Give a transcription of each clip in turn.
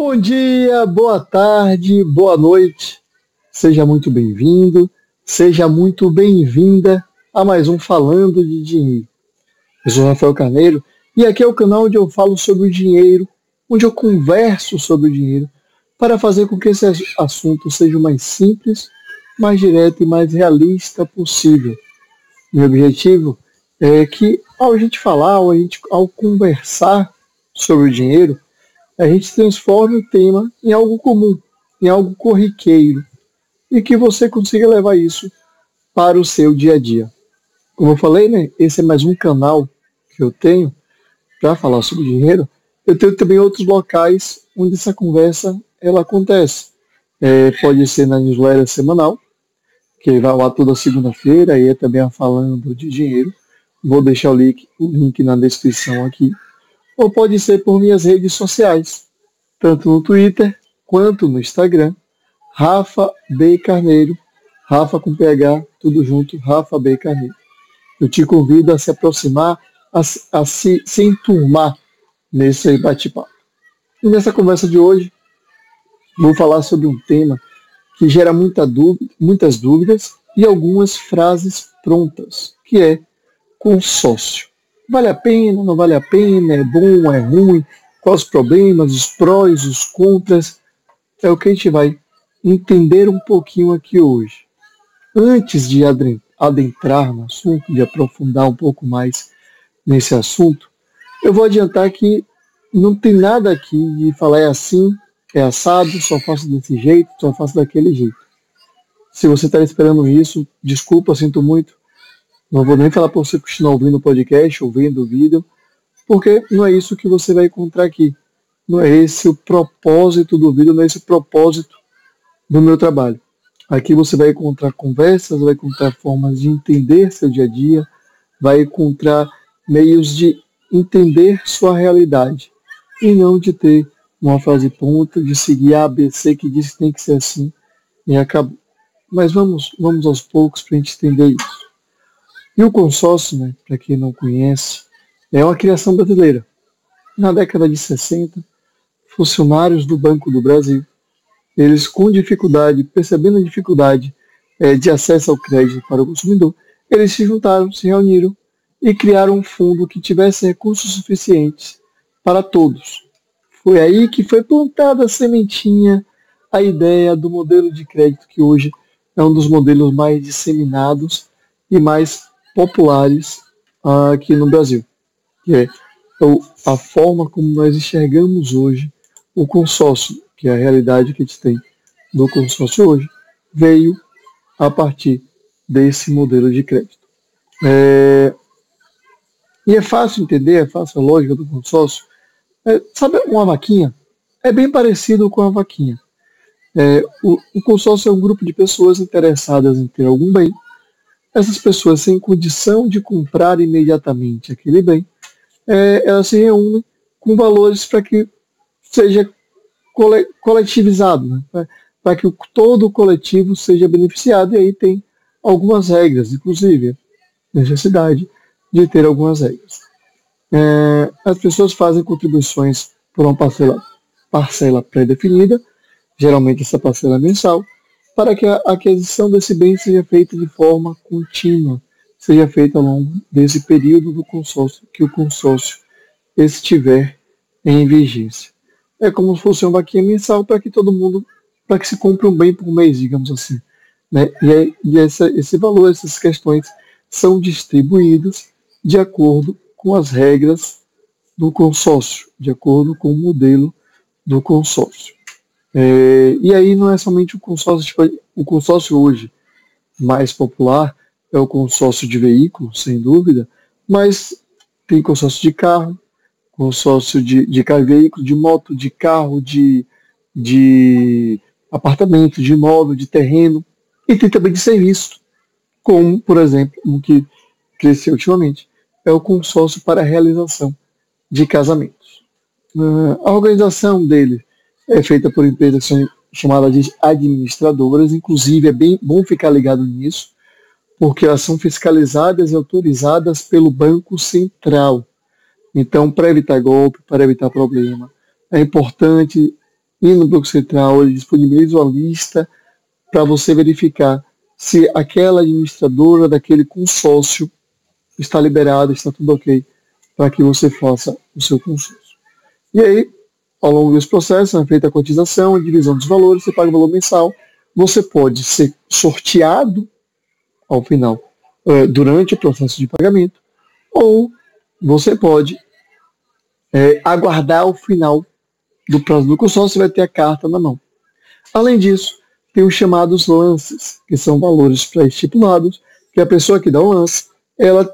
Bom dia, boa tarde, boa noite. Seja muito bem-vindo, seja muito bem-vinda a mais um Falando de Dinheiro. Eu sou Rafael Carneiro e aqui é o canal onde eu falo sobre o dinheiro, onde eu converso sobre o dinheiro, para fazer com que esse assunto seja o mais simples, mais direto e mais realista possível. Meu objetivo é que ao a gente falar, ao, a gente, ao conversar sobre o dinheiro, a gente transforme o tema em algo comum, em algo corriqueiro, e que você consiga levar isso para o seu dia a dia. Como eu falei, né, esse é mais um canal que eu tenho para falar sobre dinheiro. Eu tenho também outros locais onde essa conversa ela acontece. É, pode ser na newsletter semanal, que vai lá toda segunda-feira, e é também falando de dinheiro. Vou deixar o link, o link na descrição aqui ou pode ser por minhas redes sociais, tanto no Twitter quanto no Instagram, Rafa B. Carneiro, Rafa com PH, tudo junto, Rafa B. Carneiro. Eu te convido a se aproximar, a, a se, se enturmar nesse bate-papo. E nessa conversa de hoje, vou falar sobre um tema que gera muita dúvida, muitas dúvidas e algumas frases prontas, que é consórcio. Vale a pena, não vale a pena, é bom, é ruim, quais os problemas, os prós, os contras. É o que a gente vai entender um pouquinho aqui hoje. Antes de adentrar no assunto, de aprofundar um pouco mais nesse assunto, eu vou adiantar que não tem nada aqui de falar é assim, é assado, só faço desse jeito, só faço daquele jeito. Se você está esperando isso, desculpa, sinto muito, não vou nem falar para você continuar ouvindo o podcast, ouvindo o vídeo, porque não é isso que você vai encontrar aqui. Não é esse o propósito do vídeo, não é esse o propósito do meu trabalho. Aqui você vai encontrar conversas, vai encontrar formas de entender seu dia a dia, vai encontrar meios de entender sua realidade e não de ter uma frase ponta, de seguir a ABC que diz que tem que ser assim e acabou. Mas vamos, vamos aos poucos para a gente entender isso. E o consórcio, né, para quem não conhece, é uma criação brasileira. Na década de 60, funcionários do Banco do Brasil, eles com dificuldade, percebendo a dificuldade é, de acesso ao crédito para o consumidor, eles se juntaram, se reuniram e criaram um fundo que tivesse recursos suficientes para todos. Foi aí que foi plantada a sementinha, a ideia do modelo de crédito que hoje é um dos modelos mais disseminados e mais populares aqui no Brasil, que é a forma como nós enxergamos hoje o consórcio, que é a realidade que a gente tem do consórcio hoje, veio a partir desse modelo de crédito. É, e é fácil entender, é fácil a lógica do consórcio. É, sabe uma vaquinha? É bem parecido com a vaquinha. É, o, o consórcio é um grupo de pessoas interessadas em ter algum bem essas pessoas sem condição de comprar imediatamente aquele bem, é, elas se reúnem com valores para que seja cole, coletivizado, né? para que todo o coletivo seja beneficiado, e aí tem algumas regras, inclusive necessidade de ter algumas regras. É, as pessoas fazem contribuições por uma parcela, parcela pré-definida, geralmente essa parcela é mensal, para que a aquisição desse bem seja feita de forma contínua, seja feita ao longo desse período do consórcio que o consórcio estiver em vigência. É como se fosse uma vaquinha mensal para que todo mundo, para que se compre um bem por mês, digamos assim. Né? E, é, e essa, esse valor, essas questões são distribuídas de acordo com as regras do consórcio, de acordo com o modelo do consórcio. É, e aí não é somente o consórcio, tipo, o consórcio hoje mais popular é o consórcio de veículo, sem dúvida, mas tem consórcio de carro, consórcio de, de carro e veículo, de moto, de carro, de, de apartamento, de imóvel, de terreno, e tem também de serviço, como, por exemplo, o que cresceu ultimamente, é o consórcio para a realização de casamentos. Ah, a organização dele é feita por empresas chamadas de administradoras, inclusive é bem bom ficar ligado nisso, porque elas são fiscalizadas e autorizadas pelo Banco Central. Então, para evitar golpe, para evitar problema, é importante ir no Banco Central, ele disponibiliza uma lista para você verificar se aquela administradora daquele consórcio está liberada, está tudo ok, para que você faça o seu consórcio. E aí, ao longo desse processo, é feita a cotização, a divisão dos valores, você paga o valor mensal, você pode ser sorteado ao final, eh, durante o processo de pagamento, ou você pode é, aguardar o final do prazo do consórcio, você vai ter a carta na mão. Além disso, tem os chamados lances, que são valores pré-estipulados, que a pessoa que dá o lance, ela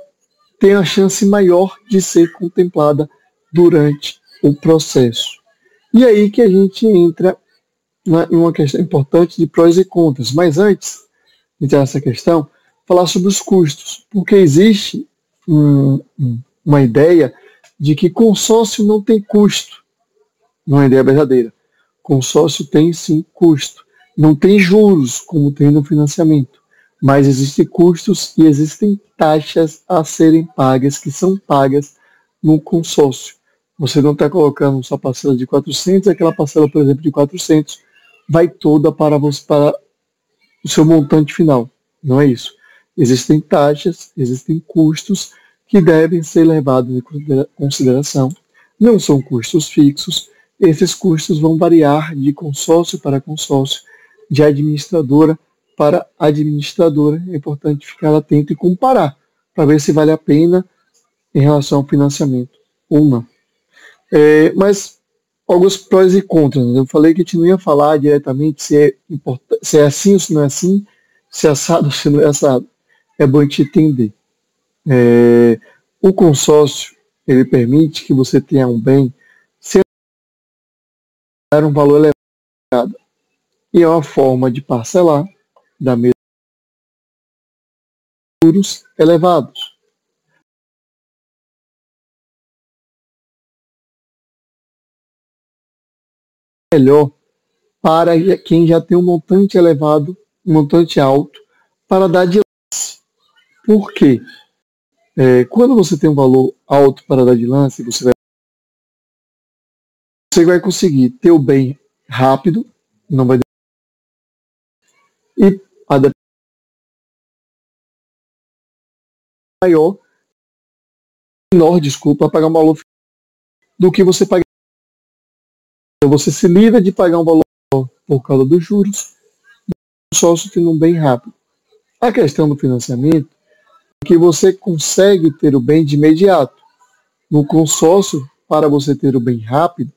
tem a chance maior de ser contemplada durante o processo. E aí que a gente entra em uma questão importante de prós e contras. Mas antes de entrar nessa questão, falar sobre os custos, porque existe um, uma ideia de que consórcio não tem custo. Não é ideia verdadeira. Consórcio tem sim custo. Não tem juros, como tem no financiamento, mas existem custos e existem taxas a serem pagas, que são pagas no consórcio. Você não está colocando sua parcela de 400, aquela parcela, por exemplo, de 400, vai toda para, você, para o seu montante final. Não é isso. Existem taxas, existem custos que devem ser levados em consideração. Não são custos fixos, esses custos vão variar de consórcio para consórcio, de administradora para administradora. É importante ficar atento e comparar para ver se vale a pena em relação ao financiamento ou não. É, mas alguns prós e contras. Né? Eu falei que a gente não ia falar diretamente se é, se é assim ou se não é assim, se é assado ou se não é assado. É bom a gente entender. É, o consórcio ele permite que você tenha um bem sem um valor elevado. E é uma forma de parcelar da mesma juros elevados. Melhor para quem já tem um montante elevado, um montante alto, para dar de lance. Por quê? É, quando você tem um valor alto para dar de lance, você vai, você vai conseguir ter o bem rápido, não vai e a maior, menor, desculpa, pagar um valor do que você pagar. Então você se livra de pagar um valor por causa dos juros, só se tendo um bem rápido. A questão do financiamento que você consegue ter o bem de imediato. No consórcio, para você ter o bem rápido,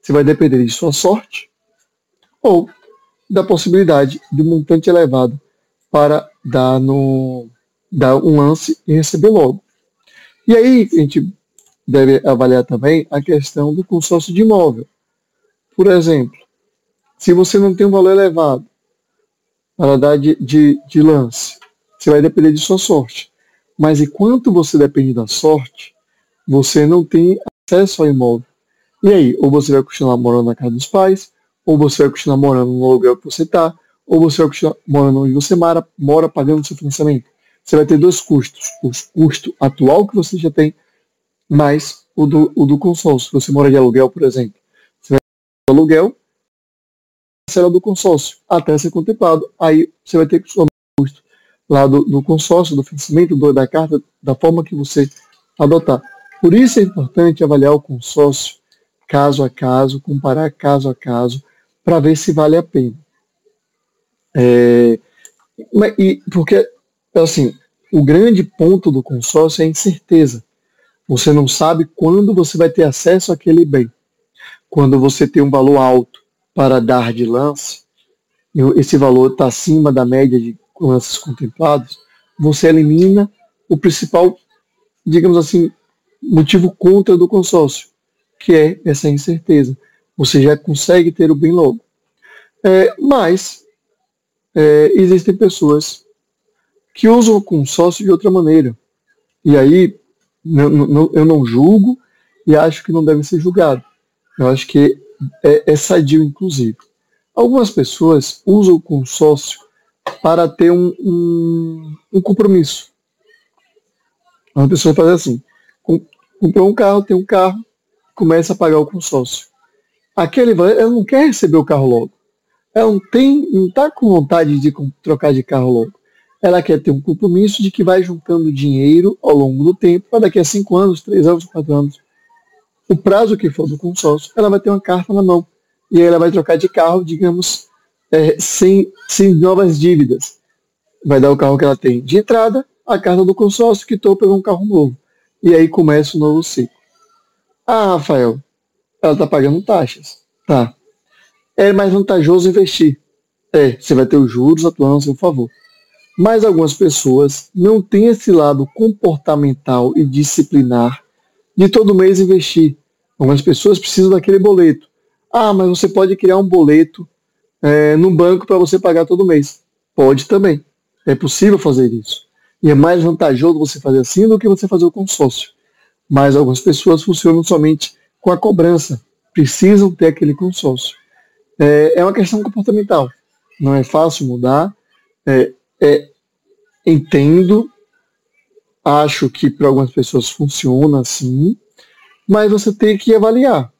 você vai depender de sua sorte ou da possibilidade de um montante elevado para dar, no, dar um lance e receber logo. E aí a gente deve avaliar também a questão do consórcio de imóvel. Por exemplo, se você não tem um valor elevado para dar de, de, de lance, você vai depender de sua sorte. Mas enquanto você depende da sorte, você não tem acesso ao imóvel. E aí, ou você vai continuar morando na casa dos pais, ou você vai continuar morando no aluguel que você está, ou você vai continuar morando onde você mora, mora pagando seu financiamento. Você vai ter dois custos. O custo atual que você já tem, mais o do, o do consórcio. Você mora de aluguel, por exemplo. Ter aluguel, parcela do consórcio, até ser contemplado. Aí você vai ter que custo lá do, do consórcio, do financiamento do, da carta, da forma que você adotar. Por isso é importante avaliar o consórcio caso a caso, comparar caso a caso, para ver se vale a pena. É, e, porque, assim, o grande ponto do consórcio é a incerteza. Você não sabe quando você vai ter acesso àquele bem. Quando você tem um valor alto para dar de lance, esse valor está acima da média de lances contemplados, você elimina o principal, digamos assim, motivo contra do consórcio, que é essa incerteza. Você já consegue ter o bem logo. É, mas é, existem pessoas que usam o consórcio de outra maneira. E aí eu não julgo e acho que não deve ser julgado. Eu acho que é, é sadio, inclusive. Algumas pessoas usam o consórcio para ter um, um, um compromisso. Uma pessoa faz assim, comprou um carro, tem um carro, começa a pagar o consórcio. aquele ela não quer receber o carro logo. Ela não tem, não está com vontade de trocar de carro logo. Ela quer ter um compromisso de que vai juntando dinheiro ao longo do tempo, para daqui a cinco anos, três anos, quatro anos, o prazo que for do consórcio, ela vai ter uma carta na mão. E aí ela vai trocar de carro, digamos, é, sem, sem novas dívidas. Vai dar o carro que ela tem de entrada, a carta do consórcio, que estou pegando um carro novo. E aí começa o novo ciclo. Ah, Rafael, ela está pagando taxas. Tá. É mais vantajoso investir. É, você vai ter os juros atuando a seu favor. Mas algumas pessoas não têm esse lado comportamental e disciplinar de todo mês investir. Algumas pessoas precisam daquele boleto. Ah, mas você pode criar um boleto é, no banco para você pagar todo mês. Pode também. É possível fazer isso. E é mais vantajoso você fazer assim do que você fazer o consórcio. Mas algumas pessoas funcionam somente com a cobrança. Precisam ter aquele consórcio. É, é uma questão comportamental. Não é fácil mudar. É, é, entendo acho que para algumas pessoas funciona assim, mas você tem que avaliar.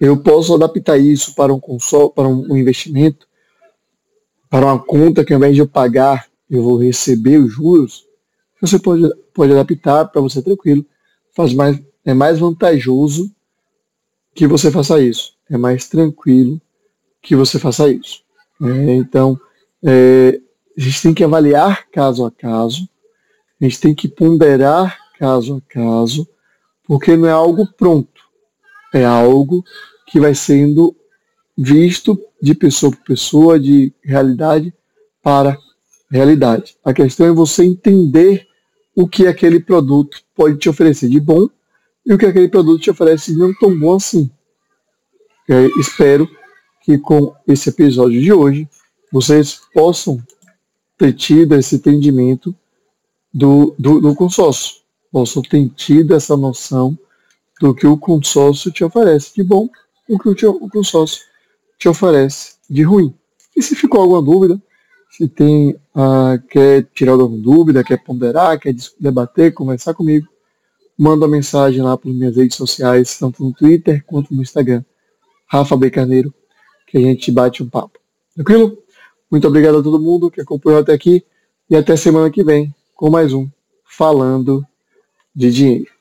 Eu posso adaptar isso para um console, para um investimento, para uma conta que ao invés de eu pagar, eu vou receber os juros. Você pode, pode adaptar para você tranquilo. Faz mais, é mais vantajoso que você faça isso. É mais tranquilo que você faça isso. É, então, é, a gente tem que avaliar caso a caso a gente tem que ponderar caso a caso, porque não é algo pronto. É algo que vai sendo visto de pessoa por pessoa, de realidade para realidade. A questão é você entender o que aquele produto pode te oferecer de bom e o que aquele produto te oferece de não tão bom assim. É, espero que com esse episódio de hoje vocês possam ter tido esse entendimento do, do, do consórcio. Posso ter tido essa noção do que o consórcio te oferece de bom, o que o, te, o consórcio te oferece de ruim. E se ficou alguma dúvida, se tem, uh, quer tirar alguma dúvida, quer ponderar, quer debater, conversar comigo, manda uma mensagem lá para minhas redes sociais, tanto no Twitter quanto no Instagram. Rafa B. Carneiro, que a gente bate um papo. Tranquilo? Muito obrigado a todo mundo que acompanhou até aqui e até semana que vem com mais um Falando de Dinheiro.